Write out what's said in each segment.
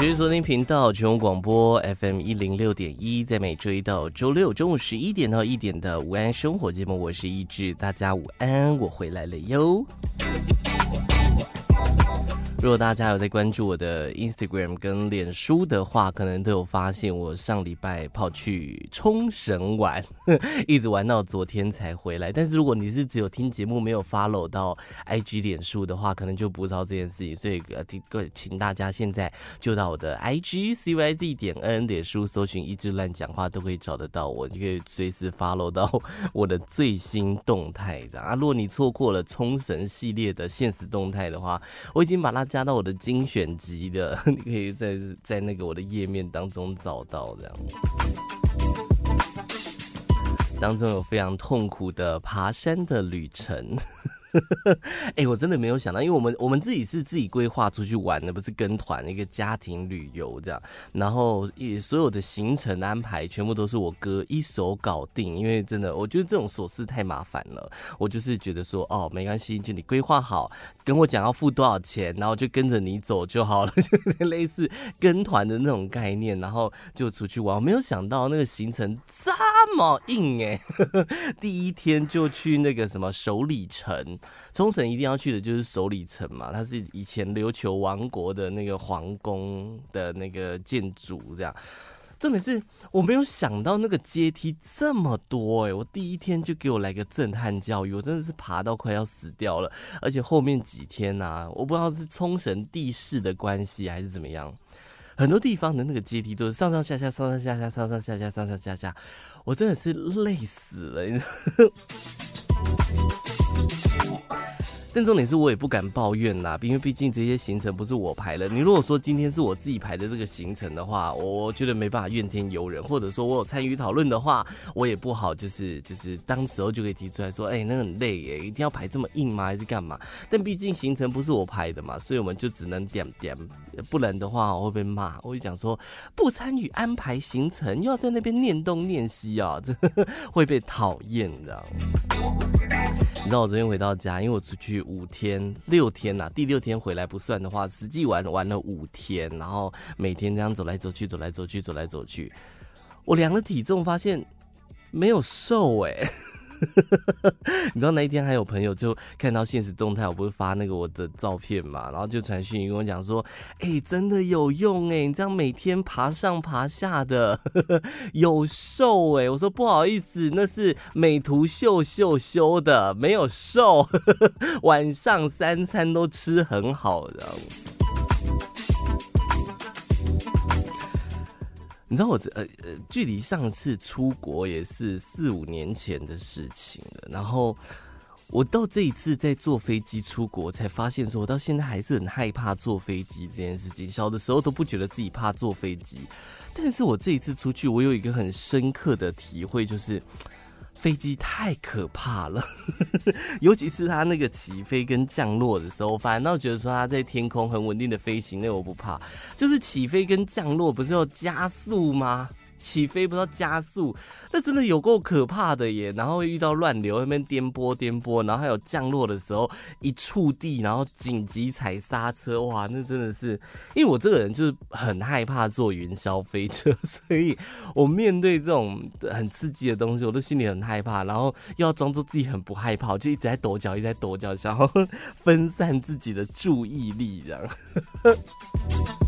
持续锁定频道全国广播 FM 一零六点一，在每周一到周六中午十一点到一点的午安生活节目，我是一志，大家午安，我回来了哟。如果大家有在关注我的 Instagram 跟脸书的话，可能都有发现我上礼拜跑去冲绳玩，一直玩到昨天才回来。但是如果你是只有听节目没有 follow 到 IG 脸书的话，可能就不知道这件事情。所以呃，各位请大家现在就到我的 IG CYZ 点 N 脸书搜寻一志乱讲话，都可以找得到我，你可以随时 follow 到我的最新动态的啊。如果你错过了冲绳系列的现实动态的话，我已经把它。加到我的精选集的，你可以在在那个我的页面当中找到这样。当中有非常痛苦的爬山的旅程。哎、我真的没有想到，因为我们我们自己是自己规划出去玩的，不是跟团一个家庭旅游这样。然后也所有的行程安排全部都是我哥一手搞定，因为真的我觉得这种琐事太麻烦了。我就是觉得说，哦，没关系，就你规划好，跟我讲要付多少钱，然后就跟着你走就好了，就类似跟团的那种概念，然后就出去玩。我没有想到那个行程这么硬哎、第一天就去那个什么首里城。冲绳一定要去的就是首里城嘛，它是以前琉球王国的那个皇宫的那个建筑，这样。重点是我没有想到那个阶梯这么多哎、我第一天就给我来个震撼教育，我真的是爬到快要死掉了。而且后面几天呐、我不知道是冲绳地势的关系还是怎么样，很多地方的那个阶梯都是上上下下、上上下下、上上下下、上上下下，我真的是累死了。但重点是我也不敢抱怨啦，因为毕竟这些行程不是我排的。你如果说今天是我自己排的这个行程的话，我觉得没办法怨天尤人，或者说我有参与讨论的话，我也不好就是就是当时候就可以提出来说，哎、那很累耶，一定要排这么硬吗？还是干嘛？但毕竟行程不是我排的嘛，所以我们就只能点点，不然的话我会被骂。我就讲说不参与安排行程，又要在那边念东念西啊，这 会被讨厌的。你知道我昨天回到家，因为我出去五天六天呐、啊，第六天回来不算的话，实际玩玩了五天，然后每天这样走来走去，走来走去，走来走去，我量了体重，发现没有瘦哎、你知道那一天还有朋友就看到现实动态，我不是发那个我的照片嘛，然后就传讯跟我讲说，哎、真的有用哎、你这样每天爬上爬下的 有瘦哎、我说不好意思，那是美图秀秀修的，没有瘦，晚上三餐都吃很好的。你知道我这呃呃，距离上次出国也是四五年前的事情了。然后我到这一次在坐飞机出国，才发现说，我到现在还是很害怕坐飞机这件事情。小的时候都不觉得自己怕坐飞机，但是我这一次出去，我有一个很深刻的体会，就是。飞机太可怕了，尤其是它那个起飞跟降落的时候，反倒觉得说它在天空很稳定的飞行，那我不怕。就是起飞跟降落不是要加速吗？起飞不知道加速，那真的有够可怕的耶！然后遇到乱流，那边颠簸颠簸，然后还有降落的时候一触地，然后紧急踩刹车，哇，那真的是，因为我这个人就是很害怕坐云霄飞车，所以我面对这种很刺激的东西，我都心里很害怕，然后又要装作自己很不害怕，就一直在抖脚，一直在抖脚，想要 分散自己的注意力，这样。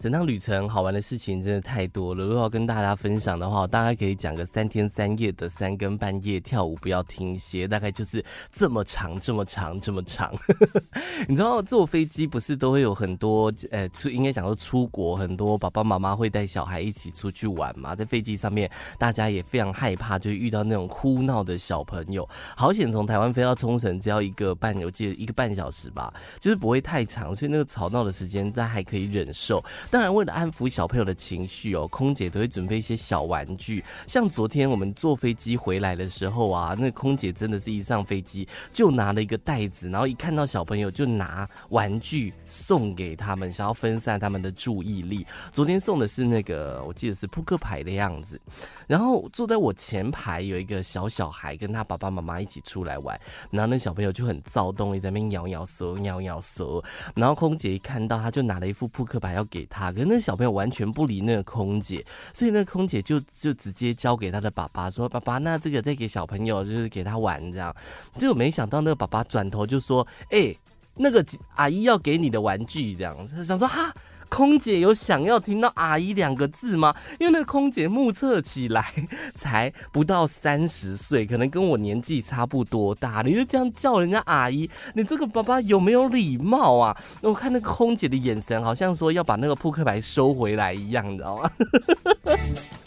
整趟旅程好玩的事情真的太多了。如果要跟大家分享的话，大概可以讲个三天三夜的三更半夜跳舞不要停歇，大概就是这么长，这么长，这么长。你知道坐飞机不是都会有很多呃出，应该讲说出国很多爸爸妈妈会带小孩一起出去玩嘛，在飞机上面大家也非常害怕，就遇到那种哭闹的小朋友。好险从台湾飞到冲绳只要一个半，我记得一个半小时吧，就是不会太长，所以那个吵闹的时间大家还可以忍受。当然，为了安抚小朋友的情绪哦，空姐都会准备一些小玩具。像昨天我们坐飞机回来的时候啊，那空姐真的是一上飞机就拿了一个袋子，然后一看到小朋友就拿玩具送给他们，想要分散他们的注意力。昨天送的是那个，我记得是扑克牌的样子。然后坐在我前排有一个小小孩跟他爸爸妈妈一起出来玩，然后那小朋友就很躁动，一在那边摇摇舌，摇摇舌。然后空姐一看到他，就拿了一副扑克牌要给他。可是那小朋友完全不理那个空姐，所以那空姐就就直接交给他的爸爸说：“爸爸，那这个再给小朋友，就是给他玩这样。”结果没想到那个爸爸转头就说：“哎、那个阿姨要给你的玩具。”这样想说哈。空姐有想要听到“阿姨”两个字吗？因为那个空姐目测起来才不到三十岁，可能跟我年纪差不多大。你就这样叫人家阿姨，你这个爸爸有没有礼貌啊？我看那个空姐的眼神，好像说要把那个扑克牌收回来一样，你知道吗？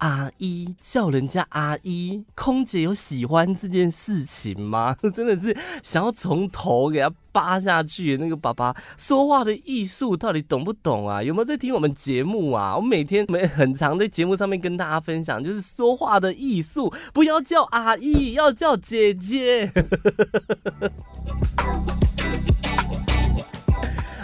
阿姨叫人家阿姨，空姐有喜欢这件事情吗？真的是想要从头给他扒下去。那个爸爸说话的艺术到底懂不懂啊？有没有在听我们节目啊？我每天每很常在节目上面跟大家分享，就是说话的艺术，不要叫阿姨，要叫姐姐。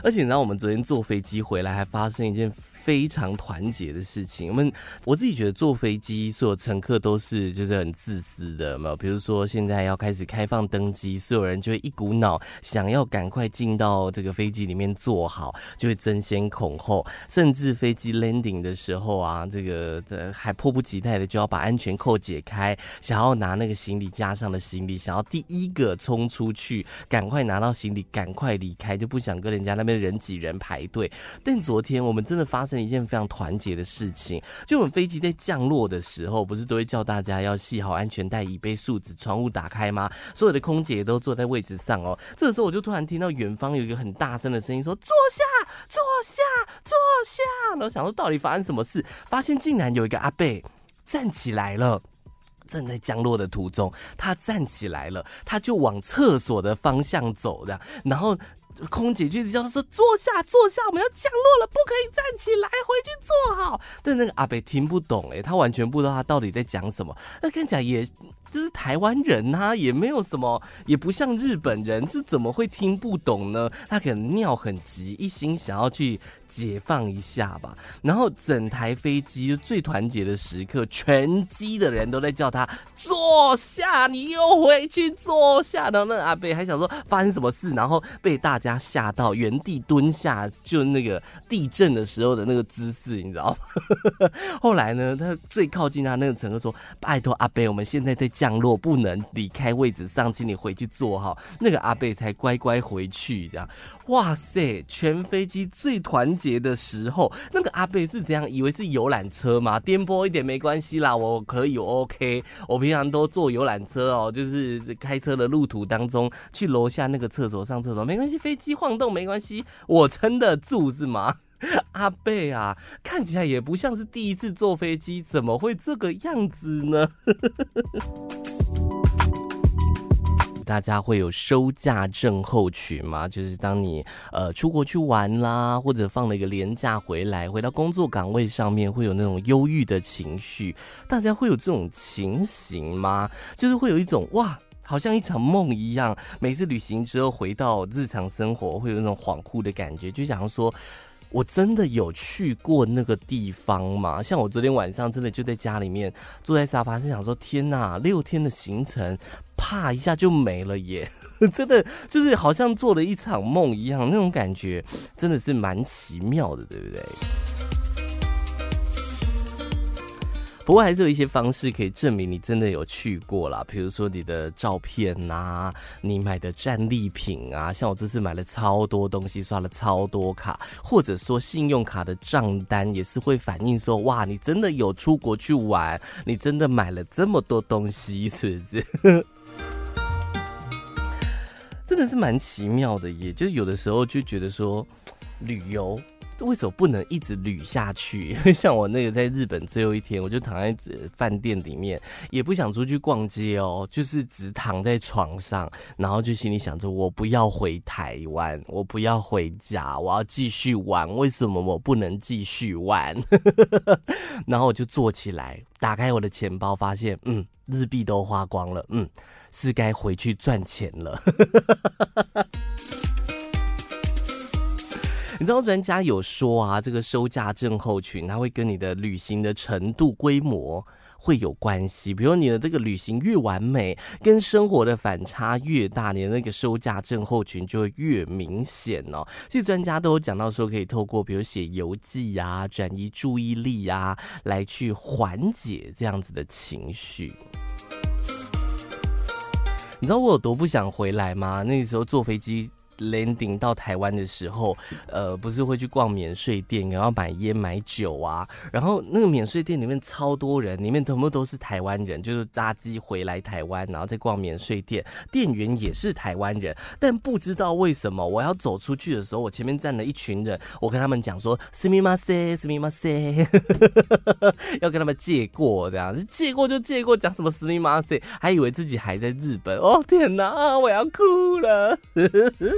而且你知道，我们昨天坐飞机回来，还发生一件。非常团结的事情。我们我自己觉得坐飞机，所有乘客都是就是很自私的嘛。比如说现在要开始开放登机，所有人就会一股脑想要赶快进到这个飞机里面坐好，就会争先恐后。甚至飞机 landing 的时候啊，这个还迫不及待的就要把安全扣解开，想要拿那个行李架上的行李，想要第一个冲出去，赶快拿到行李，赶快离开，就不想跟人家那边人挤人排队。但昨天我们真的发生。一件非常团结的事情，就我们飞机在降落的时候，不是都会叫大家要系好安全带、椅背竖直、窗户打开吗？所有的空姐都坐在位置上哦。这个时候，我就突然听到远方有一个很大声的声音说：“坐下，坐下，坐下。”然后想说到底发生什么事，发现竟然有一个阿贝站起来了，正在降落的途中，他站起来了，他就往厕所的方向走的，然后。空姐就一直叫他说，坐下，坐下，我们要降落了，不可以站起来，回去坐好。但那个阿北听不懂，哎，他完全不知道他到底在讲什么。那看起来也。就是台湾人呐、也没有什么，也不像日本人，这怎么会听不懂呢？他可能尿很急，一心想要去解放一下吧。然后整台飞机最团结的时刻，全机的人都在叫他坐下，你又回去坐下。然后那阿贝还想说发生什么事，然后被大家吓到原地蹲下，就那个地震的时候的那个姿势，你知道吗？后来呢，他最靠近他那个乘客说：“拜托阿贝，我们现在在。”降落不能离开位置上，请你回去坐哈。那个阿贝才乖乖回去。的，哇塞！全飞机最团结的时候，那个阿贝是怎样？以为是游览车吗？颠簸一点没关系啦，我可以，OK。我平常都坐游览车哦，就是开车的路途当中去楼下那个厕所上厕所，没关系。飞机晃动没关系，我撑得住是吗？阿贝啊，看起来也不像是第一次坐飞机，怎么会这个样子呢？大家会有收假症候群吗？就是当你呃出国去玩啦，或者放了一个连假回来，回到工作岗位上面，会有那种忧郁的情绪。大家会有这种情形吗？就是会有一种哇，好像一场梦一样。每次旅行之后回到日常生活，会有那种恍惚的感觉，就想说。我真的有去过那个地方吗？像我昨天晚上真的就在家里面坐在沙发上，想说天哪，六天的行程，啪一下就没了耶！真的就是好像做了一场梦一样，那种感觉真的是蛮奇妙的，对不对？不过还是有一些方式可以证明你真的有去过啦，比如说你的照片呐，你买的战利品啊，像我这次买了超多东西，刷了超多卡，或者说信用卡的账单也是会反映说，哇，你真的有出国去玩，你真的买了这么多东西，是不是？真的是蛮奇妙的，也就有的时候就觉得说，旅游为什么不能一直捋下去？像我那个在日本最后一天，我就躺在饭店里面，也不想出去逛街哦，就是只躺在床上，然后就心里想着，我不要回台湾，我不要回家，我要继续玩。为什么我不能继续玩？然后我就坐起来，打开我的钱包，发现，嗯，日币都花光了，嗯。是该回去赚钱了。你知道专家有说啊，这个收假症候群，它会跟你的旅行的程度、规模会有关系。比如你的这个旅行越完美，跟生活的反差越大，你的那个收假症候群就会越明显哦。其实专家都有讲到说，可以透过比如写游记啊，转移注意力啊，来去缓解这样子的情绪。你知道我有多不想回来吗？那时候坐飞机。landing 到台湾的时候，呃，不是会去逛免税店，然后买烟买酒啊，然后那个免税店里面超多人，里面全部都是台湾人，就是搭机回来台湾，然后再逛免税店，店员也是台湾人，但不知道为什么我要走出去的时候，我前面站了一群人，我跟他们讲说，すみません，すみません，要跟他们借过这样，借过就借过，讲什么すみません，还以为自己还在日本，哦天哪，我要哭了。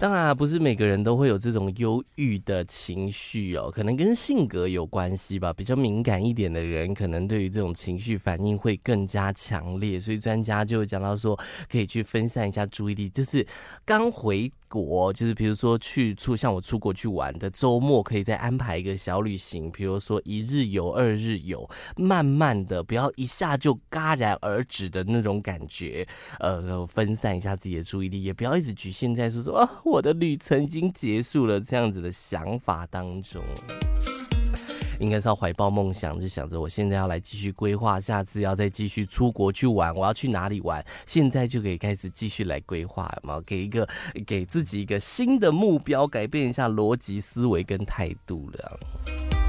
当然，不是每个人都会有这种忧郁的情绪哦，可能跟性格有关系吧。比较敏感一点的人，可能对于这种情绪反应会更加强烈。所以专家就讲到说，可以去分散一下注意力，就是刚回。国就是，比如说去出像我出国去玩的周末，可以再安排一个小旅行，比如说一日游、二日游，慢慢的，不要一下就戛然而止的那种感觉，呃，分散一下自己的注意力，也不要一直局限在说说啊，我的旅程已经结束了这样子的想法当中。应该是要怀抱梦想，就想着我现在要来继续规划，下次要再继续出国去玩，我要去哪里玩？现在就可以开始继续来规划嘛，给一个给自己一个新的目标，改变一下逻辑思维跟态度了。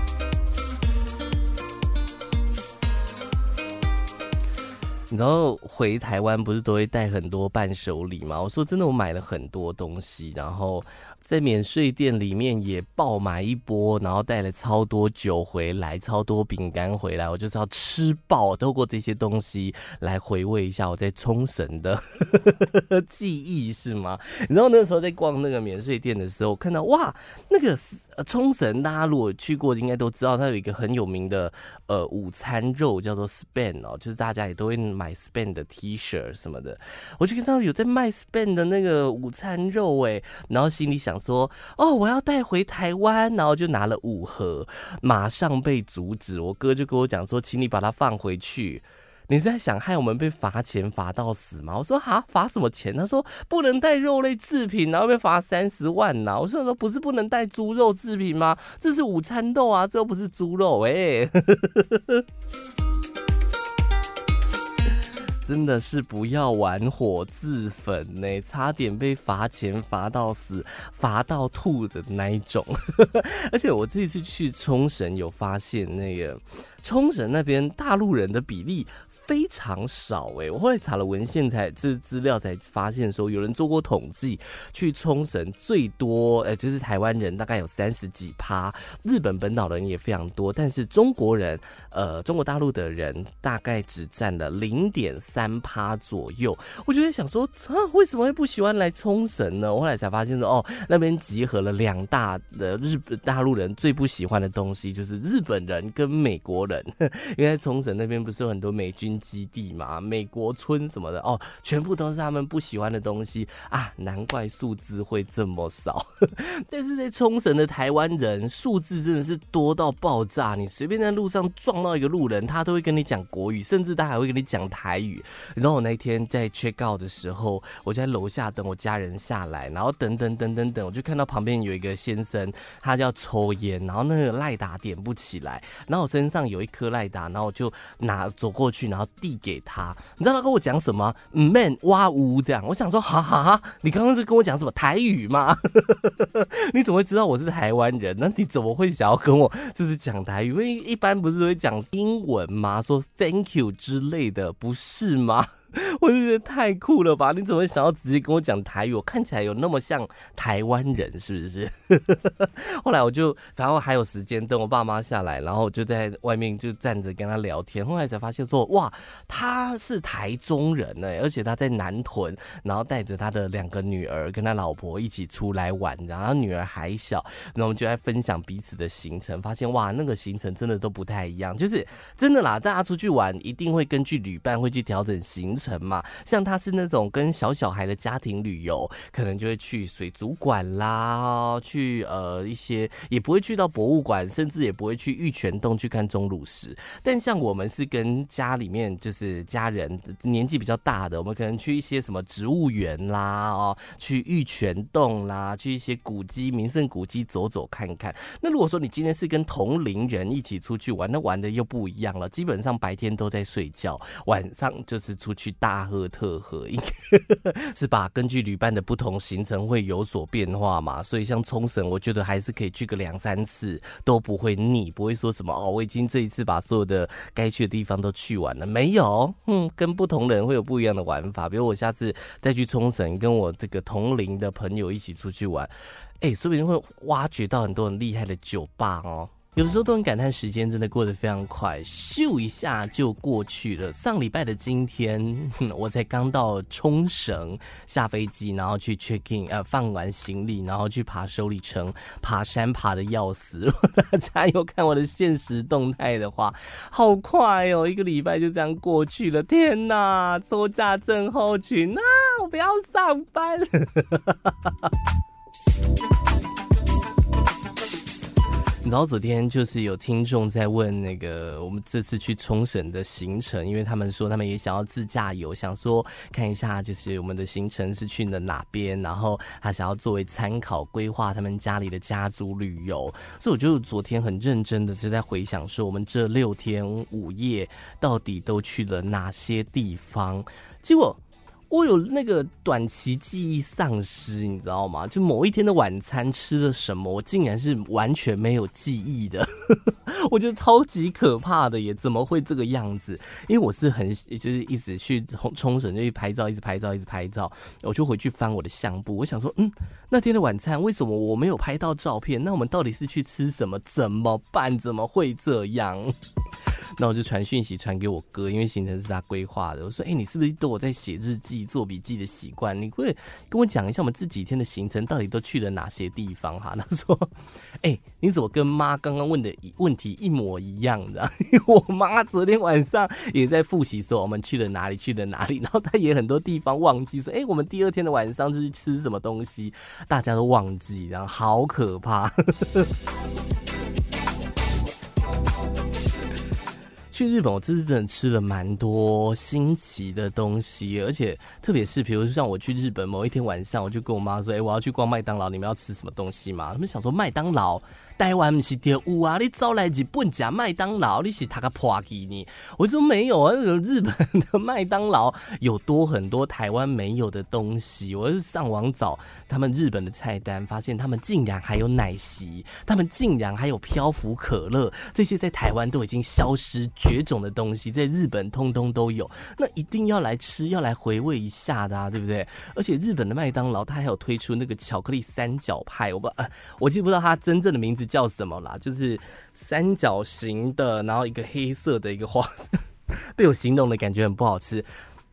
你知道回台湾不是都会带很多伴手礼吗？我说真的，我买了很多东西，然后。在免税店里面也爆买一波，然后带了超多酒回来，超多饼干回来，我就是要吃爆，透过这些东西来回味一下我在冲绳的 记忆，是吗？然后那时候在逛那个免税店的时候，看到哇，那个冲绳，大家如果去过，应该都知道，它有一个很有名的呃午餐肉叫做 SPAN 哦，就是大家也都会买 SPAN 的 T 恤什么的，我就看到有在卖 SPAN 的那个午餐肉哎，然后心里想。想说哦，我要带回台湾，然后就拿了五盒，马上被阻止。我哥就跟我讲说，请你把它放回去。你是在想害我们被罚钱罚到死吗？我说哈，罚什么钱？他说不能带肉类制品，然后被罚三十万呐。我说说不是不能带猪肉制品吗？这是午餐肉啊，这又不是猪肉哎、真的是不要玩火自焚呢，差点被罚钱罚到死，罚到吐的那一种。而且我这次去冲绳有发现那个。冲绳那边大陆人的比例非常少哎、我后来查了文献才这资料才发现说，有人做过统计，去冲绳最多呃就是台湾人大概有三十几趴，日本本岛人也非常多，但是中国人呃中国大陆的人大概只占了零点三趴左右。我就在想说啊，为什么会不喜欢来冲绳呢？我后来才发现说哦，那边集合了两大的日本大陆人最不喜欢的东西，就是日本人跟美国人。人，因为冲绳那边不是有很多美军基地嘛，美国村什么的哦，全部都是他们不喜欢的东西啊，难怪数字会这么少。但是在冲绳的台湾人数字真的是多到爆炸，你随便在路上撞到一个路人，他都会跟你讲国语，甚至他还会跟你讲台语。然后我那天在 check out 的时候，我就在楼下等我家人下来，然后等等等等等，我就看到旁边有一个先生，他叫抽烟，然后那个赖打点不起来，然后我身上有一颗赖打，然后我就拿走过去，然后递给他。你知道他跟我讲什么？，man 哇呜这样。我想说，哈哈哈，你刚刚是跟我讲什么台语吗？你怎么会知道我是台湾人？那你怎么会想要跟我就是讲台语？因为一般不是会讲英文吗？说 thank you 之类的，不是吗？我就觉得太酷了吧！你怎么会想要直接跟我讲台语？我看起来有那么像台湾人是不是？后来我就，然后还有时间等我爸妈下来，然后我就在外面就站着跟他聊天。后来才发现说，哇，他是台中人呢，而且他在南屯，然后带着他的两个女儿跟他老婆一起出来玩，然后女儿还小，然后就在分享彼此的行程，发现哇，那个行程真的都不太一样，就是真的啦，大家出去玩一定会根据旅伴会去调整行程。程嘛，像他是那种跟小小孩的家庭旅游，可能就会去水族馆啦，去呃一些也不会去到博物馆，甚至也不会去玉泉洞去看钟乳石。但像我们是跟家里面就是家人年纪比较大的，我们可能去一些什么植物园啦，哦，去玉泉洞啦，去一些古迹、名胜古迹走走看看。那如果说你今天是跟同龄人一起出去玩，那玩的又不一样了。基本上白天都在睡觉，晚上就是出去。大喝特喝，应该 是吧？根据旅伴的不同行程会有所变化嘛，所以像冲绳，我觉得还是可以去个两三次都不会腻，不会说什么哦，我已经这一次把所有的该去的地方都去完了，没有，嗯，跟不同人会有不一样的玩法。比如我下次再去冲绳，跟我这个同龄的朋友一起出去玩，哎、说不定会挖掘到很多很厉害的酒吧哦。有的时候都很感叹，时间真的过得非常快，咻一下就过去了。上礼拜的今天，我才刚到冲绳下飞机，然后去 check in，呃，放完行李，然后去爬首里城，爬山爬得要死。如果大家有看我的现实动态的话，好快哦，一个礼拜就这样过去了。天哪，收假症候群啊！我不要上班。然后昨天就是有听众在问那个我们这次去冲绳的行程，因为他们说他们也想要自驾游，想说看一下就是我们的行程是去了哪边，然后他想要作为参考规划他们家里的家族旅游，所以我就昨天很认真的就在回想说我们这六天五夜到底都去了哪些地方，结果。我有那个短期记忆丧失，你知道吗？就某一天的晚餐吃了什么，我竟然是完全没有记忆的，我觉得超级可怕的耶！怎么会这个样子？因为我是很就是一直去冲绳就去拍照，一直拍照，一直拍照，我就回去翻我的相簿，我想说，嗯，那天的晚餐为什么我没有拍到照片？那我们到底是去吃什么？怎么办？怎么会这样？那我就传讯息传给我哥，因为行程是他规划的。我说：“哎、你是不是都有在写日记、做笔记的习惯？你会跟我讲一下我们这几天的行程到底都去了哪些地方？”哈，他说：“哎、你怎么跟妈刚刚问的问题一模一样的？我妈昨天晚上也在复习说我们去了哪里，去了哪里，然后她也很多地方忘记说，哎、我们第二天的晚上就是吃什么东西，大家都忘记，然后好可怕。”去日本，我这次真的吃了蛮多新奇的东西，而且特别是，比如说像我去日本某一天晚上，我就跟我妈说：“哎、我要去逛麦当劳，你们要吃什么东西吗？”他们想说麦当劳，台湾不是就有啊？你招来日本吃麦当劳，你是他个破给你？我说没有啊，日本的麦当劳有多很多台湾没有的东西。我是上网找他们日本的菜单，发现他们竟然还有奶昔，他们竟然还有漂浮可乐，这些在台湾都已经消失绝种的东西在日本通通都有，那一定要来吃，要来回味一下的啊，对不对？而且日本的麦当劳它还有推出那个巧克力三角派，我不，呃，我记不到它真正的名字叫什么啦，就是三角形的，然后一个黑色的一个花，被我形容的感觉很不好吃。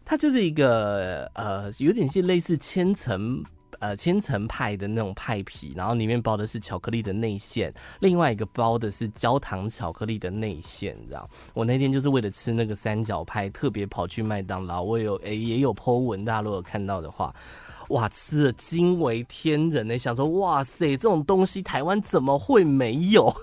它就是一个呃，有点是类似千层。呃千层派的那种派皮，然后里面包的是巧克力的内馅，另外一个包的是焦糖巧克力的内馅，这样。我那天就是为了吃那个三角派，特别跑去麦当劳，我有诶也有 po 文，大家如果有看到的话。哇，吃的惊为天人呢！想说，哇塞，这种东西台湾怎么会没有？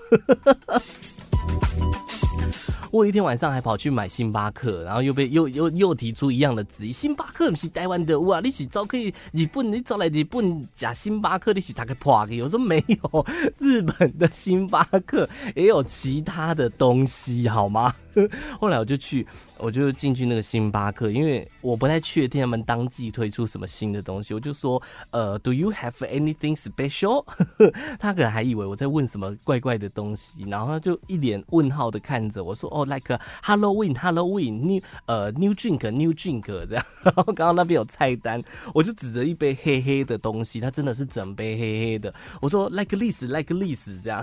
我一天晚上还跑去买星巴克，然后又被又又又提出一样的质疑：星巴克不是台湾的哇？你是早可以日本，你早来日本假星巴克，你是大概破的？我说没有，日本的星巴克也有其他的东西，好吗？后来我就去。我就进去那个星巴克，因为我不太确定他们当季推出什么新的东西，我就说，呃，Do you have anything special？他可能还以为我在问什么怪怪的东西，然后他就一脸问号的看着我说，哦，like Halloween，Halloween，new 呃 new drink，new drink 这样。然后刚刚那边有菜单，我就指着一杯黑黑的东西，它真的是整杯黑黑的。我说 like this，like this 这样。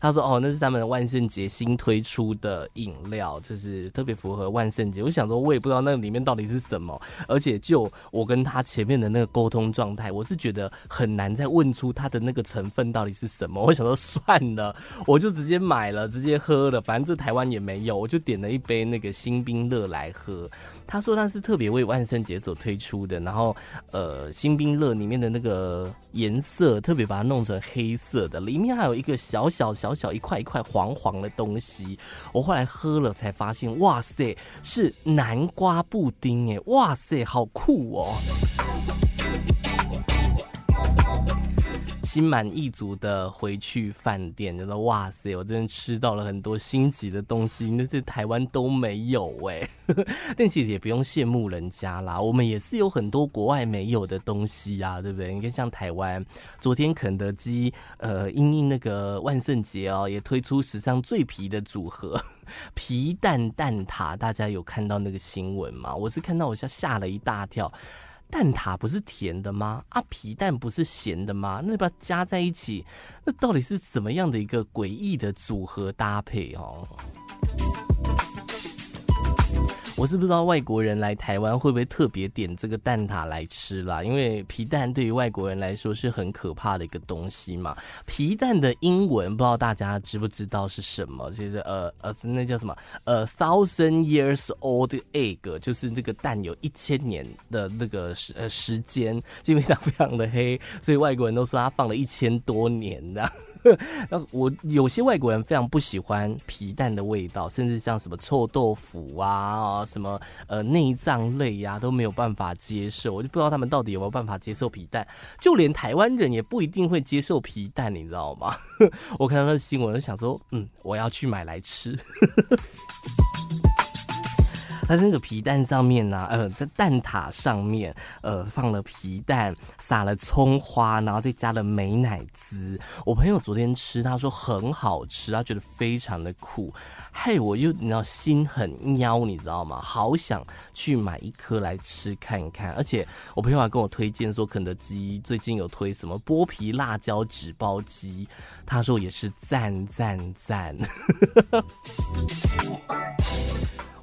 他说，哦，那是他们万圣节新推出的饮料，就是特别符合万圣节，我想说，我也不知道那里面到底是什么，而且就我跟他前面的那个沟通状态，我是觉得很难再问出他的那个成分到底是什么。我想说算了，我就直接买了，直接喝了，反正这台湾也没有，我就点了一杯那个星冰乐来喝。他说他是特别为万圣节所推出的，然后呃，星冰乐里面的那个颜色特别把它弄成黑色的，里面还有一个小小小小一块一块黄黄的东西。我后来喝了才发现，哇塞，是南瓜布丁哎，哇塞，好酷哦！心满意足的回去饭店，觉得哇塞，我真的吃到了很多星级的东西，那是台湾都没有哎。但其实也不用羡慕人家啦，我们也是有很多国外没有的东西啊，对不对？你看像台湾，昨天肯德基呃，因应那个万圣节哦，也推出史上最皮的组合 皮蛋蛋挞，大家有看到那个新闻吗？我是看到我吓吓了一大跳。蛋挞不是甜的吗？啊，皮蛋不是咸的吗？那把它加在一起，那到底是怎么样的一个诡异的组合搭配哦？我是不知道外国人来台湾会不会特别点这个蛋挞来吃啦，因为皮蛋对于外国人来说是很可怕的一个东西嘛。皮蛋的英文不知道大家知不知道是什么？其实呃呃，那叫什么？呃，thousand years old egg，就是这个蛋有一千年的那个时呃时间，因为它非常的黑，所以外国人都说它放了一千多年的。那我有些外国人非常不喜欢皮蛋的味道，甚至像什么臭豆腐啊，什么呃内脏类呀、都没有办法接受。我就不知道他们到底有没有办法接受皮蛋，就连台湾人也不一定会接受皮蛋，你知道吗？我看到那新闻，就想说，嗯，我要去买来吃。它那个皮蛋上面呢、呃，在蛋挞上面，呃，放了皮蛋，撒了葱花，然后再加了美奶滋。我朋友昨天吃，他说很好吃，他觉得非常的酷。嘿，我又你知道心很喵，你知道吗？好想去买一颗来吃看看。而且我朋友还跟我推荐说，肯德基最近有推什么剥皮辣椒纸包鸡，他说也是赞赞赞。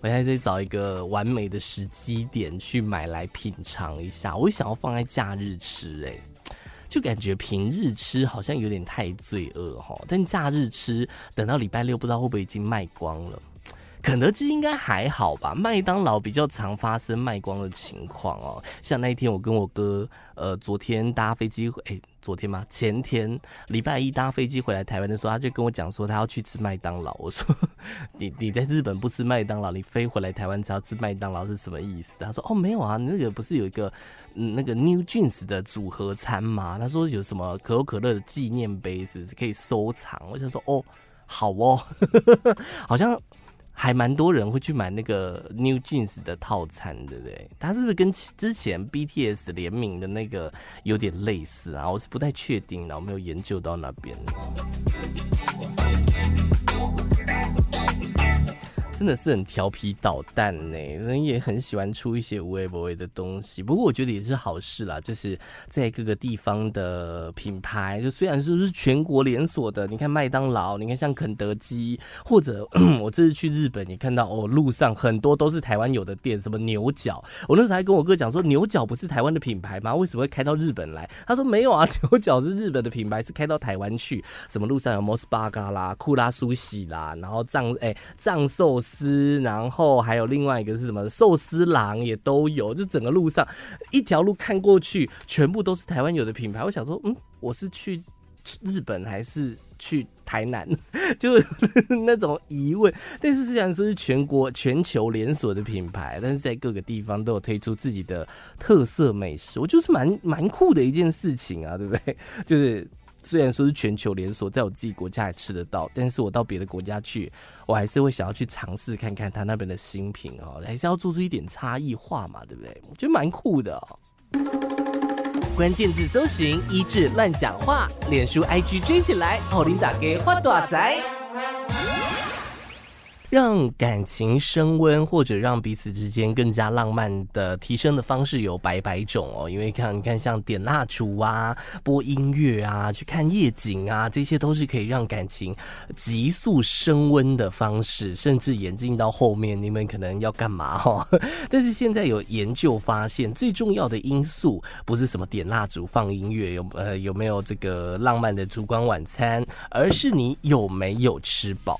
我现在在找一个完美的时机点去买来品尝一下。我想要放在假日吃，欸，哎，就感觉平日吃好像有点太罪恶哈。但假日吃，等到礼拜六不知道会不会已经卖光了。肯德基应该还好吧？麦当劳比较常发生卖光的情况哦。像那一天我跟我哥，呃，昨天搭飞机，哎，昨天吗？前天礼拜一搭飞机回来台湾的时候，他就跟我讲说他要去吃麦当劳。我说你你在日本不吃麦当劳，你飞回来台湾只要吃麦当劳是什么意思？他说哦没有啊，那个不是有一个嗯那个 New Jeans 的组合餐吗？他说有什么可口可乐的纪念杯是不是可以收藏？我想说哦好哦，好像。还蛮多人会去买那个 New Jeans 的套餐，对不对？它是不是跟之前 BTS 联名的那个有点类似啊？我是不太确定的，我没有研究到那边。真的是很调皮捣蛋呢，人也很喜欢出一些无微不微的东西。不过我觉得也是好事啦，就是在各个地方的品牌，就虽然说是全国连锁的，你看麦当劳，你看像肯德基，或者 我这次去日本也看到哦，路上很多都是台湾有的店，什么牛角，我那时候还跟我哥讲说，牛角不是台湾的品牌吗？为什么会开到日本来？他说没有啊，牛角是日本的品牌，是开到台湾去。什么路上有 Mos Burger 啦、库拉苏喜啦，然后藏哎藏寿。司，然后还有另外一个是什么寿司郎也都有，就整个路上一条路看过去，全部都是台湾有的品牌。我想说，嗯，我是去日本还是去台南？就是 那种疑问。但是虽然说是全国全球连锁的品牌，但是在各个地方都有推出自己的特色美食，我就是蛮蛮酷的一件事情啊，对不对？就是。虽然说是全球连锁，在我自己国家还吃得到，但是我到别的国家去，我还是会想要去尝试看看他那边的新品哦，还是要做出一点差异化嘛，对不对？我觉得蛮酷的哦。关键字搜寻：一致乱讲话，脸书 IG 追起来，奥琳达给花大仔。让感情升温，或者让彼此之间更加浪漫的提升的方式有百百种哦。因为看，你看，像点蜡烛啊、播音乐啊、去看夜景啊，这些都是可以让感情急速升温的方式。甚至演进到后面，你们可能要干嘛哈？但是现在有研究发现，最重要的因素不是什么点蜡烛、放音乐，有呃有没有这个浪漫的烛光晚餐，而是你有没有吃饱。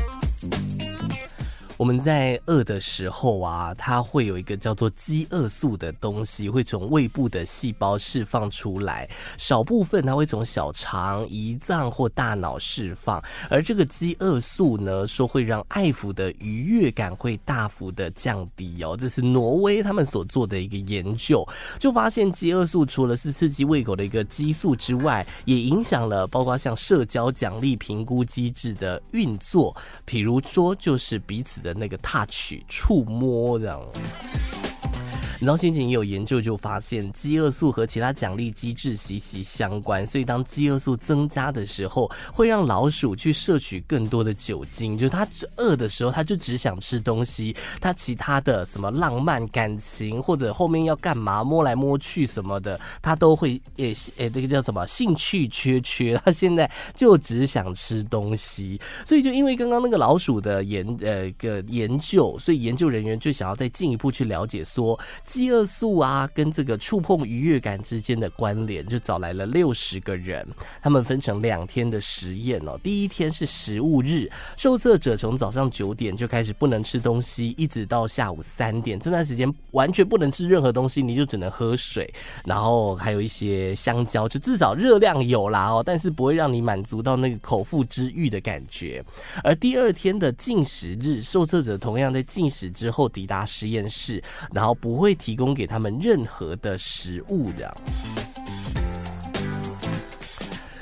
我们在饿的时候啊，它会有一个叫做饥饿素的东西，会从胃部的细胞释放出来，少部分它会从小肠、胰脏或大脑释放。而这个饥饿素呢，说会让爱抚的愉悦感会大幅的降低哦。这是挪威他们所做的一个研究，就发现饥饿素除了是刺激胃口的一个激素之外，也影响了包括像社交奖励评估机制的运作，比如说就是彼此的。那个 touch 触摸这样。然后先前也有研究就发现，饥饿素和其他奖励机制息息相关，所以当饥饿素增加的时候，会让老鼠去摄取更多的酒精。就是它饿的时候，它就只想吃东西，它其他的什么浪漫感情或者后面要干嘛摸来摸去什么的，它都会诶诶，那个叫什么兴趣缺缺。它现在就只想吃东西，所以就因为刚刚那个老鼠的研呃个研究，所以研究人员就想要再进一步去了解说。饥饿素啊，跟这个触碰愉悦感之间的关联，就找来了六十个人，他们分成两天的实验哦。第一天是食物日，受测者从早上九点就开始不能吃东西，一直到下午三点，这段时间完全不能吃任何东西，你就只能喝水，然后还有一些香蕉，就至少热量有啦哦，但是不会让你满足到那个口腹之欲的感觉。而第二天的进食日，受测者同样在进食之后抵达实验室，然后不会。提供给他们任何的食物的。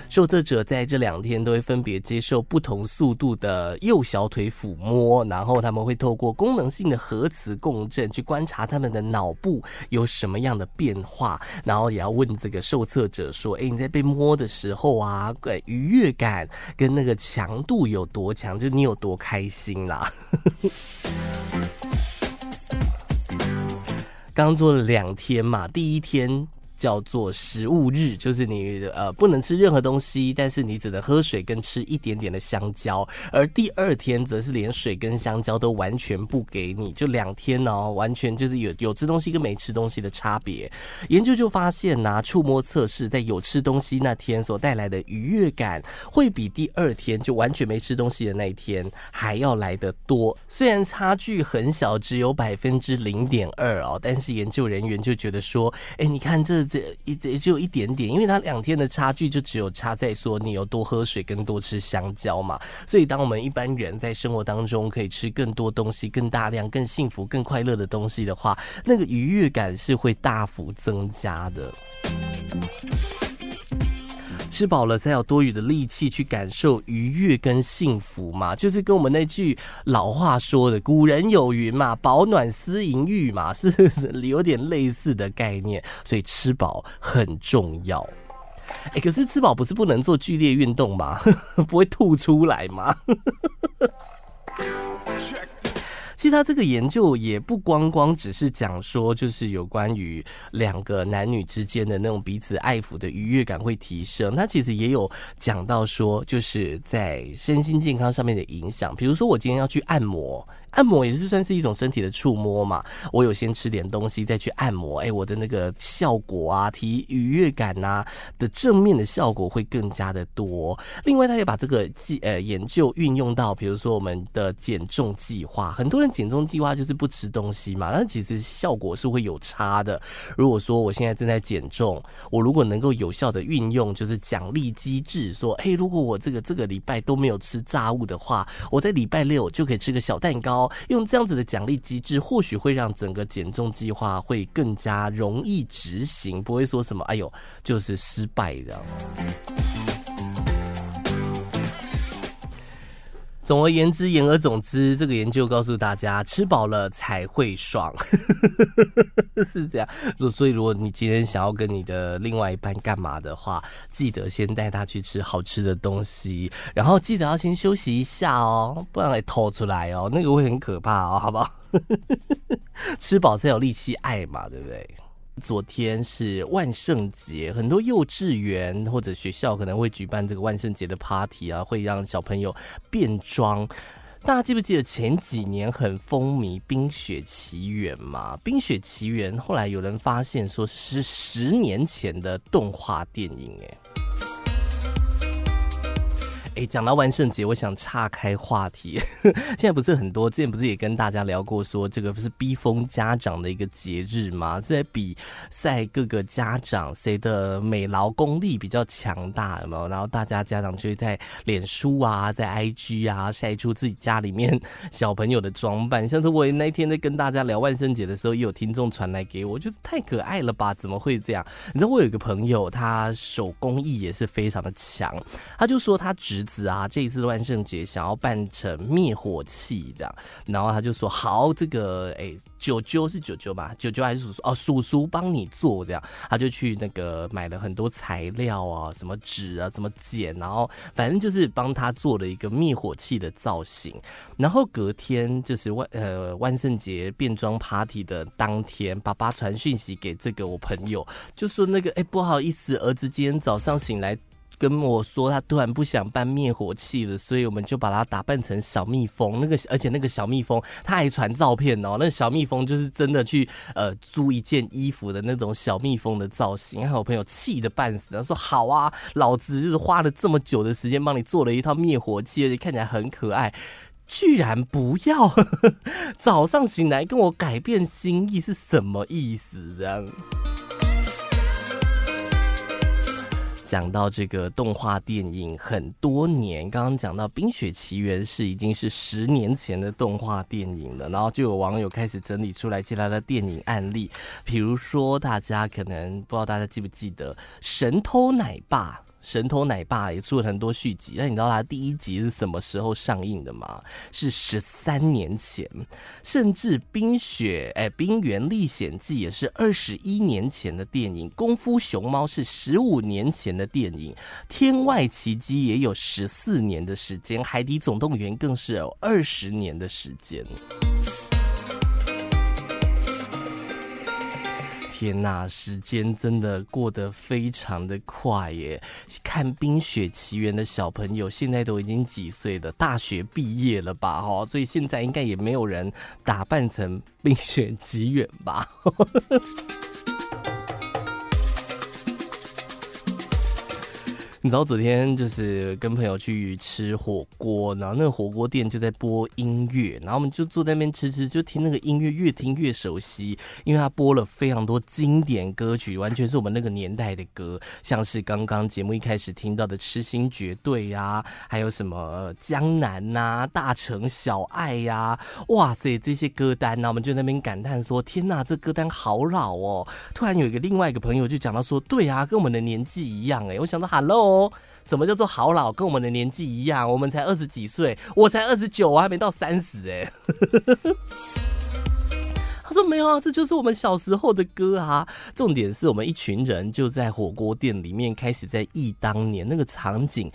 受测者在这两天都会分别接受不同速度的右小腿抚摸，然后他们会透过功能性的核磁共振去观察他们的脑部有什么样的变化，然后也要问这个受测者说：“哎，你在被摸的时候啊，对，愉悦感跟那个强度有多强？就你有多开心啦？”刚做了两天嘛，第一天。叫做食物日，就是你呃不能吃任何东西，但是你只能喝水跟吃一点点的香蕉。而第二天则是连水跟香蕉都完全不给你，就两天哦，完全就是有有吃东西跟没吃东西的差别。研究就发现呐，触摸测试在有吃东西那天所带来的愉悦感，会比第二天就完全没吃东西的那一天还要来得多。虽然差距很小，只有百分之零点二哦，但是研究人员就觉得说，哎，你看这。这一只就一点点，因为它两天的差距就只有差在说你有多喝水跟多吃香蕉嘛。所以当我们一般人在生活当中可以吃更多东西、更大量、更幸福、更快乐的东西的话，那个愉悦感是会大幅增加的。吃饱了才有多余的力气去感受愉悦跟幸福嘛，就是跟我们那句老话说的“古人有云嘛，饱暖思淫欲嘛”，是有点类似的概念，所以吃饱很重要。哎、可是吃饱不是不能做剧烈运动吗？不会吐出来吗？其实他这个研究也不光光只是讲说，就是有关于两个男女之间的那种彼此爱抚的愉悦感会提升。他其实也有讲到说，就是在身心健康上面的影响。比如说，我今天要去按摩。按摩也是算是一种身体的触摸嘛，我有先吃点东西再去按摩，哎、我的那个效果啊，提愉悦感啊的正面的效果会更加的多。另外，他也把这个计呃研究运用到，比如说我们的减重计划，很多人减重计划就是不吃东西嘛，但其实效果是会有差的。如果说我现在正在减重，我如果能够有效的运用就是奖励机制，说，哎、如果我这个这个礼拜都没有吃炸物的话，我在礼拜六就可以吃个小蛋糕。用这样子的奖励机制，或许会让整个减重计划会更加容易执行，不会说什么“哎呦”，就是失败的。总而言之，言而总之，这个研究告诉大家，吃饱了才会爽，是这样。所以，如果你今天想要跟你的另外一半干嘛的话，记得先带他去吃好吃的东西，然后记得要先休息一下哦，不然会吐出来哦，那个会很可怕哦，好不好？吃饱才有力气爱嘛，对不对？昨天是万圣节，很多幼稚园或者学校可能会举办这个万圣节的 party 啊，会让小朋友变装。大家记不记得前几年很风靡《冰雪奇缘》嘛？《冰雪奇缘》后来有人发现说是十年前的动画电影，诶。哎，讲到万圣节，我想岔开话题。现在不是很多，之前不是也跟大家聊过，说这个不是逼疯家长的一个节日吗？是在比赛各个家长谁的美劳功力比较强大，有没有？然后大家家长就会在脸书啊，在 IG 啊晒出自己家里面 小朋友的装扮。像是我那天在跟大家聊万圣节的时候，也有听众传来给我，我觉得太可爱了吧？怎么会这样？你知道我有一个朋友，他手工艺也是非常的强，他就说他侄子啊，这一次万圣节想要扮成灭火器的，然后他就说好，这个哎，舅舅是舅舅吧？舅舅还是叔叔？哦，叔叔帮你做这样，他就去那个买了很多材料啊，什么纸啊，怎么剪，然后反正就是帮他做了一个灭火器的造型。然后隔天就是万呃万圣节变装 party 的当天，爸爸传讯息给这个我朋友，就说那个哎，不好意思，儿子今天早上醒来。跟我说他突然不想扮灭火器了，所以我们就把他打扮成小蜜蜂。那个而且那个小蜜蜂他还传照片哦，那小蜜蜂就是真的去呃租一件衣服的那种小蜜蜂的造型。还有我朋友气得半死，他说好啊，老子就是花了这么久的时间帮你做了一套灭火器，而且看起来很可爱，居然不要，早上醒来跟我改变心意是什么意思？这样。讲到这个动画电影很多年，刚刚讲到《冰雪奇缘》是已经是十年前的动画电影了，然后就有网友开始整理出来其他的电影案例，比如说大家可能不知道大家记不记得《神偷奶爸》。神偷奶爸也出了很多续集，那你知道他第一集是什么时候上映的吗？是十三年前，甚至冰雪哎，冰原历险记也是二十一年前的电影，功夫熊猫是十五年前的电影，天外奇迹也有十四年的时间，海底总动员更是有二十年的时间。天呐，时间真的过得非常的快耶！看《冰雪奇缘》的小朋友现在都已经几岁了？大学毕业了吧？哈，所以现在应该也没有人打扮成《冰雪奇缘》吧？你知道昨天就是跟朋友去吃火锅，然后那个火锅店就在播音乐，然后我们就坐在那边吃吃，就听那个音乐，越听越熟悉，因为他播了非常多经典歌曲，完全是我们那个年代的歌，像是刚刚节目一开始听到的《痴心绝对》呀，还有什么《江南》呐，《大城小爱》呀，哇塞，这些歌单，然后我们就那边感叹说：“天呐，这歌单好老哦！”突然有一个另外一个朋友就讲到说：“对啊，跟我们的年纪一样。”哎，我想到 Hello。哦，什么叫做好老？跟我们的年纪一样，我们才二十几岁，我才二十九，我还没到三十哎。他说没有啊，这就是我们小时候的歌啊。重点是我们一群人就在火锅店里面开始在忆当年那个场景。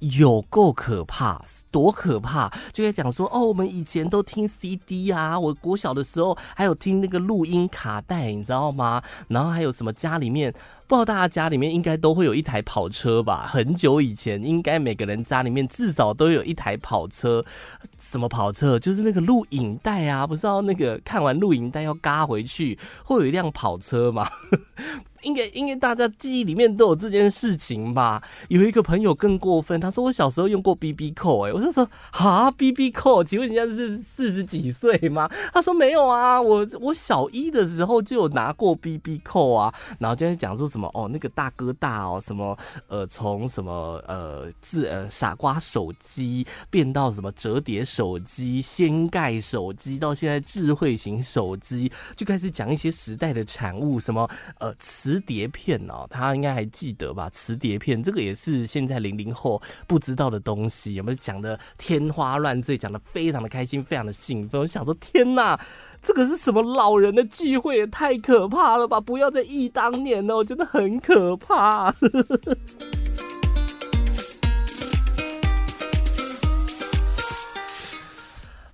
有够可怕，多可怕！就在讲说哦，我们以前都听 CD 啊，我国小的时候还有听那个录音卡带，你知道吗？然后还有什么家里面，不知道大家家里面应该都会有一台跑车吧？很久以前，应该每个人家里面至少都有一台跑车。什么跑车？就是那个录影带啊，不知道那个看完录影带要嘎回去，会有一辆跑车吗？应该应该大家记忆里面都有这件事情吧？有一个朋友更过分，他说我小时候用过 BB 扣，哎，我就说哈 BB 扣，请问人家是四十几岁吗？他说没有啊，我我小一的时候就有拿过 BB 扣啊。然后就在讲说什么哦，那个大哥大哦，什么呃，从什么呃自呃傻瓜手机变到什么折叠手机、掀盖手机，到现在智慧型手机，就开始讲一些时代的产物，什么呃磁。磁碟片哦，他应该还记得吧？磁碟片这个也是现在零零后不知道的东西，有没有讲的天花乱坠，讲的非常的开心，非常的兴奋。我想说，天哪，这个是什么老人的聚会？也太可怕了吧！不要再忆当年了，我觉得很可怕。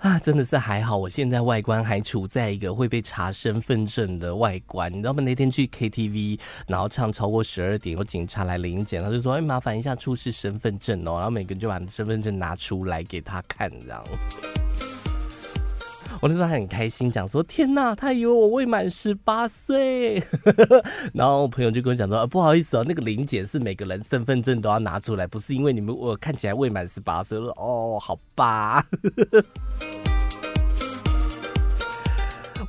啊，真的是还好，我现在外观还处在一个会被查身份证的外观。你知道吗？那天去 KTV，然后唱超过十二点，有警察来临检，他就说：“哎，麻烦一下出示身份证哦。”然后每个人就把身份证拿出来给他看，这样。我那时候还很开心，讲说：“天哪，他以为我未满十八岁。”然后我朋友就跟我讲说：“，不好意思哦，那个临检是每个人身份证都要拿出来，不是因为你们我看起来未满十八岁。”我说：“哦，好吧。”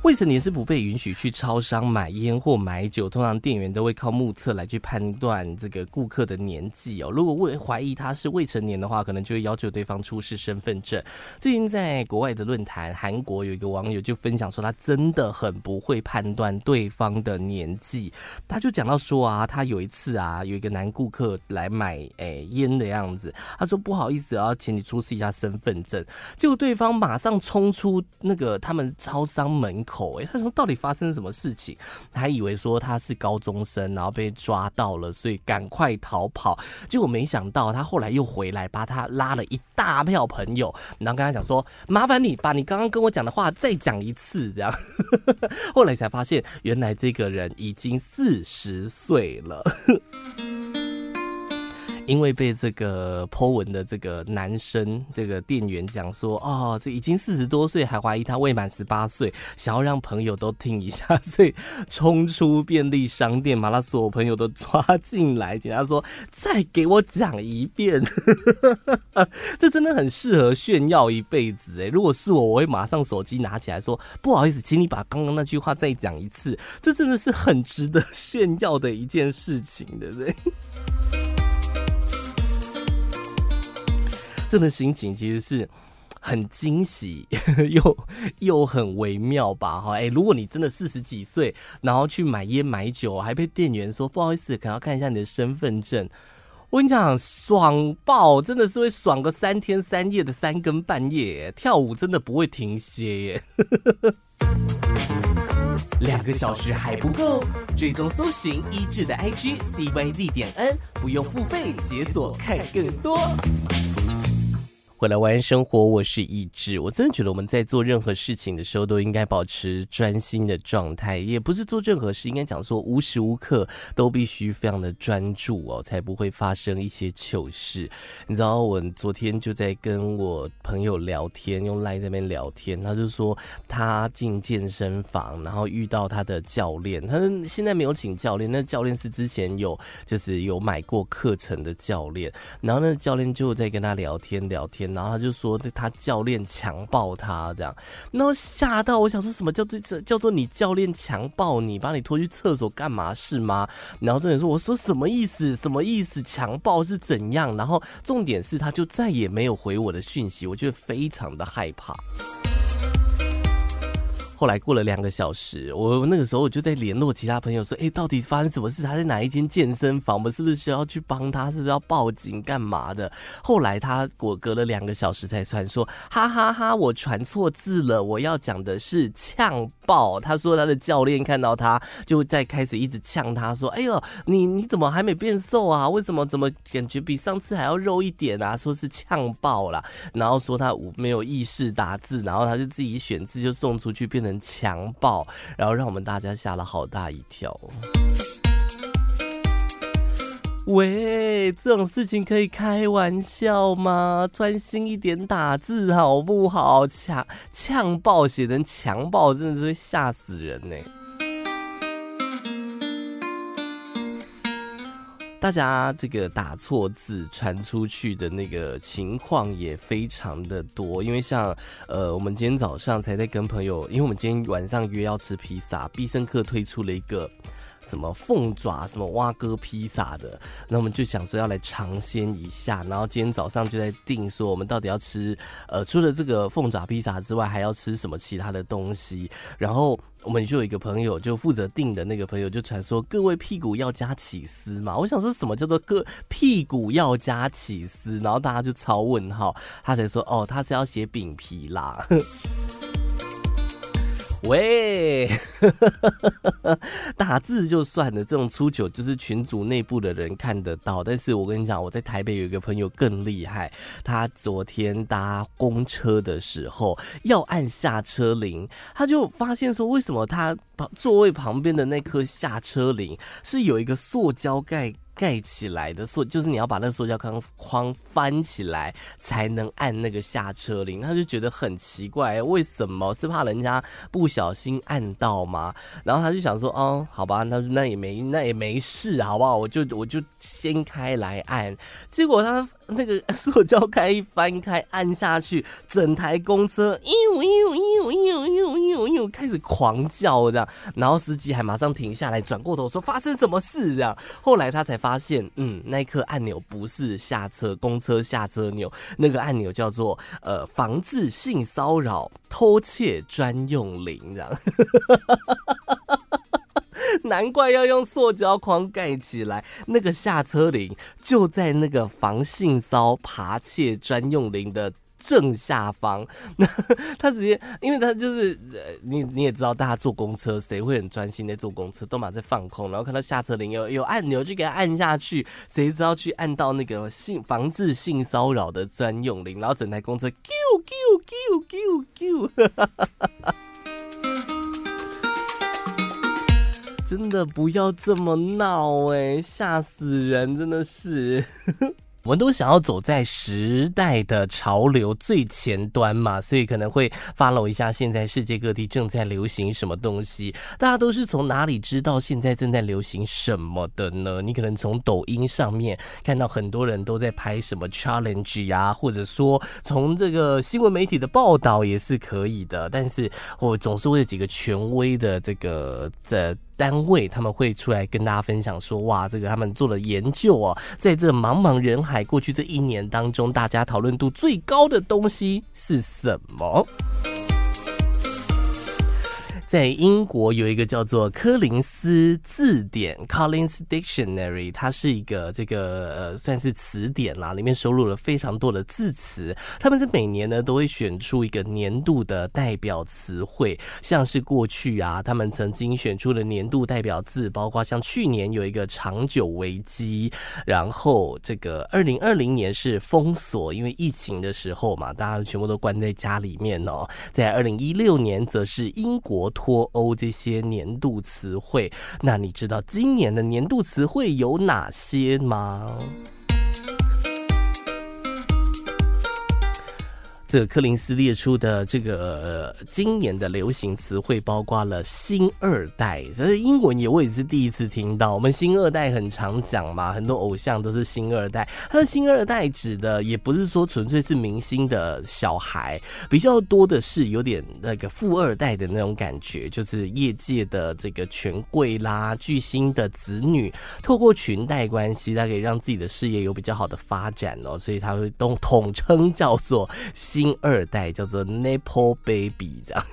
未成年是不被允许去超商买烟或买酒，通常店员都会靠目测来去判断这个顾客的年纪哦。如果未怀疑他是未成年的话，可能就会要求对方出示身份证。最近在国外的论坛，韩国有一个网友就分享说，他真的很不会判断对方的年纪。他就讲到说啊，他有一次啊，有一个男顾客来买诶烟的样子，他说不好意思啊，请你出示一下身份证。结果对方马上冲出那个他们超商门口。口哎，他说到底发生什么事情？还以为说他是高中生，然后被抓到了，所以赶快逃跑。结果没想到他后来又回来，把他拉了一大票朋友，然后跟他讲说：“麻烦你把你刚刚跟我讲的话再讲一次。”这样，后来才发现，原来这个人已经四十岁了。因为被这个 po 文的这个男生这个店员讲说，哦，这已经四十多岁还怀疑他未满十八岁，想要让朋友都听一下，所以冲出便利商店，把他所有朋友都抓进来，警察说再给我讲一遍，这真的很适合炫耀一辈子哎！如果是我，我会马上手机拿起来说，不好意思，请你把刚刚那句话再讲一次，这真的是很值得炫耀的一件事情，对不对？这的心情其实是很惊喜，又又很微妙吧？哈，哎，如果你真的四十几岁，然后去买烟买酒，还被店员说不好意思，可能要看一下你的身份证。我跟你讲，爽爆，真的是会爽个三天三夜的三更半夜，跳舞真的不会停歇耶。两个小时还不够，追踪搜寻一致的 IG CYZ 点 N，不用付费解锁看更多。回来玩生活，我是一志。我真的觉得我们在做任何事情的时候，都应该保持专心的状态。也不是做任何事，应该讲说无时无刻都必须非常的专注哦，才不会发生一些糗事。你知道，我昨天就在跟我朋友聊天，用 LINE 在那边聊天，他就说他进健身房，然后遇到他的教练，他现在没有请教练，那教练是之前有就是有买过课程的教练，然后那教练就在跟他聊天聊天。然后他就说，他教练强暴他这样，然后吓到我想说什么叫做叫做你教练强暴你，把你拖去厕所干嘛是吗？然后这人说，我说什么意思？什么意思？强暴是怎样？然后重点是他就再也没有回我的讯息，我觉得非常的害怕。后来过了两个小时，我那个时候我就在联络其他朋友说，哎，到底发生什么事？他在哪一间健身房？我们是不是需要去帮他？是不是要报警干嘛的？后来他我隔了两个小时才传说，哈哈哈，我传错字了，我要讲的是呛爆。他说他的教练看到他就在开始一直呛他说，哎呦，你你怎么还没变瘦啊？为什么怎么感觉比上次还要肉一点啊？说是呛爆了，然后说他没有意识打字，然后他就自己选字就送出去，变成强暴，然后让我们大家吓了好大一跳。喂，这种事情可以开玩笑吗？专心一点打字好不好？呛呛爆写成强暴，真的是会吓死人呢。大家这个打错字传出去的那个情况也非常的多，因为像呃，我们今天早上才在跟朋友，因为我们今天晚上约要吃披萨，必胜客推出了一个什么凤爪、什么蛙哥披萨的，那我们就想说要来尝鲜一下，然后今天早上就在定说我们到底要吃呃，除了这个凤爪披萨之外，还要吃什么其他的东西，然后。我们就有一个朋友，就负责订的那个朋友就传说各位屁股要加起司嘛。我想说什么叫做各屁股要加起司，然后大家就超问号，他才说哦，他是要写饼皮啦。喂，打字就算了，这种出糗就是群组内部的人看得到。但是我跟你讲，我在台北有一个朋友更厉害，他昨天搭公车的时候要按下车铃，他就发现说，为什么他座位旁边的那颗下车铃是有一个塑胶盖。盖起来的塑，就是你要把那个塑胶框框翻起来才能按那个下车铃，他就觉得很奇怪，为什么？是怕人家不小心按到吗？然后他就想说，哦，好吧，那那也没那也没事，好不好？我就我就掀开来按，结果他那个 塑胶盖一翻开，按下去，整台公车，呦呦呦呦呦呦呦，开始狂叫这样，然后司机还马上停下来，转过头说发生什么事这样，后来他才。发现，嗯，那一颗按钮不是下车公车下车钮，那个按钮叫做呃防治性骚扰偷窃专用铃，这样，难怪要用塑胶框盖起来。那个下车铃就在那个防性骚扒窃专用铃的。正下方，那 他直接，因为他就是，呃，你你也知道，大家坐公车谁会很专心在坐公车，都马在放空，然后看到下车铃有有按钮就给他按下去，谁知道去按到那个性防治性骚扰的专用铃，然后整台公车啾啾啾啾啾，真的不要这么闹哎，吓死人，真的是。我们都想要走在时代的潮流最前端嘛，所以可能会 follow 一下现在世界各地正在流行什么东西。大家都是从哪里知道现在正在流行什么的呢？你可能从抖音上面看到很多人都在拍什么 challenge 啊，或者说从这个新闻媒体的报道也是可以的。但是我总是会有几个权威的这个的。单位他们会出来跟大家分享说，哇，这个他们做了研究哦，在这茫茫人海过去这一年当中，大家讨论度最高的东西是什么？在英国有一个叫做柯林斯字典 （Collins Dictionary），它是一个这个呃算是词典啦，里面收录了非常多的字词。他们在每年呢都会选出一个年度的代表词汇，像是过去啊，他们曾经选出的年度代表字，包括像去年有一个长久危机，然后这个二零二零年是封锁，因为疫情的时候嘛，大家全部都关在家里面哦。在二零一六年则是英国。脱欧这些年度词汇，那你知道今年的年度词汇有哪些吗？这柯林斯列出的这个、呃、今年的流行词汇包括了“新二代”，这是英文也我也是第一次听到。我们“新二代”很常讲嘛，很多偶像都是“新二代”。他的“新二代”指的也不是说纯粹是明星的小孩，比较多的是有点那个富二代的那种感觉，就是业界的这个权贵啦、巨星的子女，透过裙带关系，他可以让自己的事业有比较好的发展哦，所以他会都统称叫做新。星二代，叫做 Nepo Baby，这样，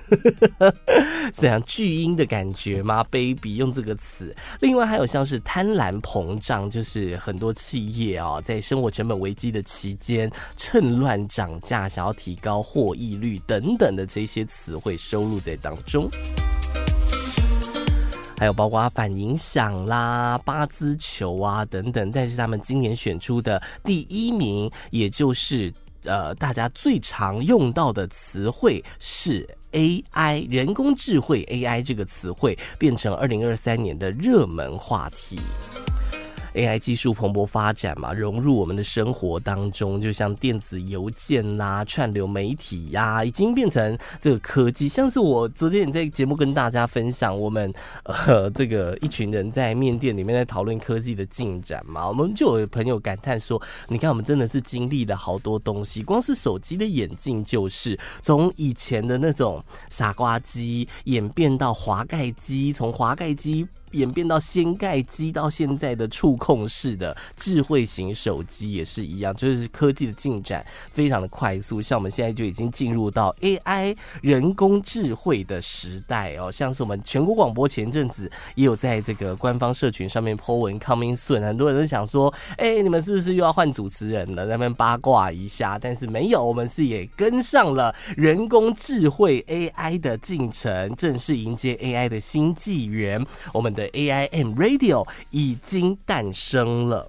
这样巨婴的感觉吗？Baby 用这个词。另外还有像是贪婪膨胀，就是很多企业啊，在生活成本危机的期间，趁乱涨价，想要提高获益率等等的这些词汇收录在当中。还有包括反影响啦、八兹球啊等等，但是他们今年选出的第一名，也就是呃大家最常用到的词汇是 AI，人工智慧 AI 这个词汇变成二零二三年的热门话题。AI 技术蓬勃发展嘛，融入我们的生活当中，就像电子邮件啦、串流媒体呀、已经变成这个科技。像是我昨天也在节目跟大家分享，我们呃这个一群人在面店里面在讨论科技的进展嘛，我们就有朋友感叹说：“你看，我们真的是经历了好多东西，光是手机的演进，就是从以前的那种傻瓜机演变到滑盖机，从滑盖机。”演变到掀盖机，到现在的触控式的智慧型手机也是一样，就是科技的进展非常的快速。像我们现在就已经进入到 AI 人工智慧的时代哦，像是我们全国广播前阵子也有在这个官方社群上面 po 文 coming soon，很多人都想说，哎，你们是不是又要换主持人了？那边八卦一下，但是没有，我们是也跟上了人工智慧 AI 的进程，正式迎接 AI 的新纪元，我们的。AIM Radio 已经诞生了。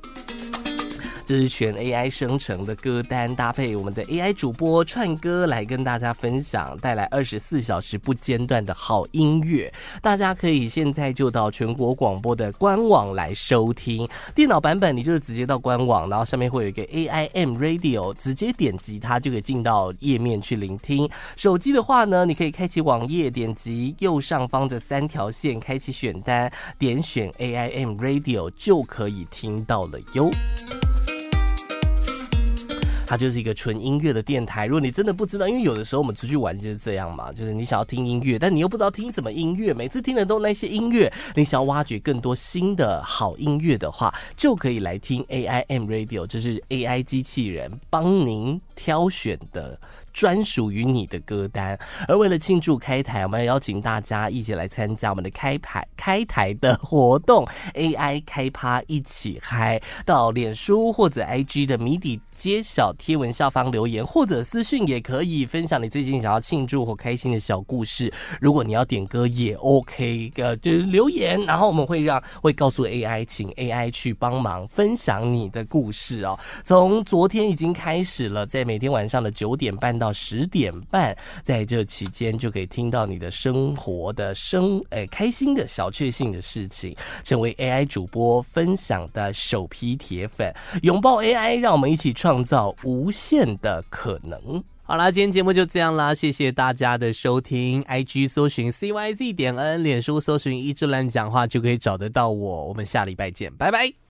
这是全 AI 生成的歌单，搭配我们的 AI 主播串歌来跟大家分享，带来二十四小时不间断的好音乐。大家可以现在就到全国广播的官网来收听。电脑版本你就是直接到官网，然后上面会有一个 AIM Radio，直接点击它就可以进到页面去聆听。手机的话呢，你可以开启网页，点击右上方的三条线，开启选单，点选 AIM Radio 就可以听到了哟。它就是一个纯音乐的电台。如果你真的不知道，因为有的时候我们出去玩就是这样嘛，就是你想要听音乐，但你又不知道听什么音乐，每次听的都那些音乐。你想要挖掘更多新的好音乐的话，就可以来听 AIM Radio，就是 AI 机器人帮您挑选的。专属于你的歌单，而为了庆祝开台，我们要邀请大家一起来参加我们的开牌开台的活动，AI 开趴一起嗨，到脸书或者 IG 的谜底揭晓贴文下方留言，或者私讯也可以分享你最近想要庆祝或开心的小故事。如果你要点歌也 OK，呃，就是留言，然后我们会让会告诉 AI，请 AI 去帮忙分享你的故事哦。从昨天已经开始了，在每天晚上的九点半到十点半，在这期间就可以听到你的生活的生诶、开心的小确幸的事情，成为 AI 主播分享的首批铁粉，拥抱 AI，让我们一起创造无限的可能。好啦，今天节目就这样啦，谢谢大家的收听。IG 搜寻 CYZ 点 N，脸书搜寻一志乱讲话就可以找得到我。我们下礼拜见，拜拜。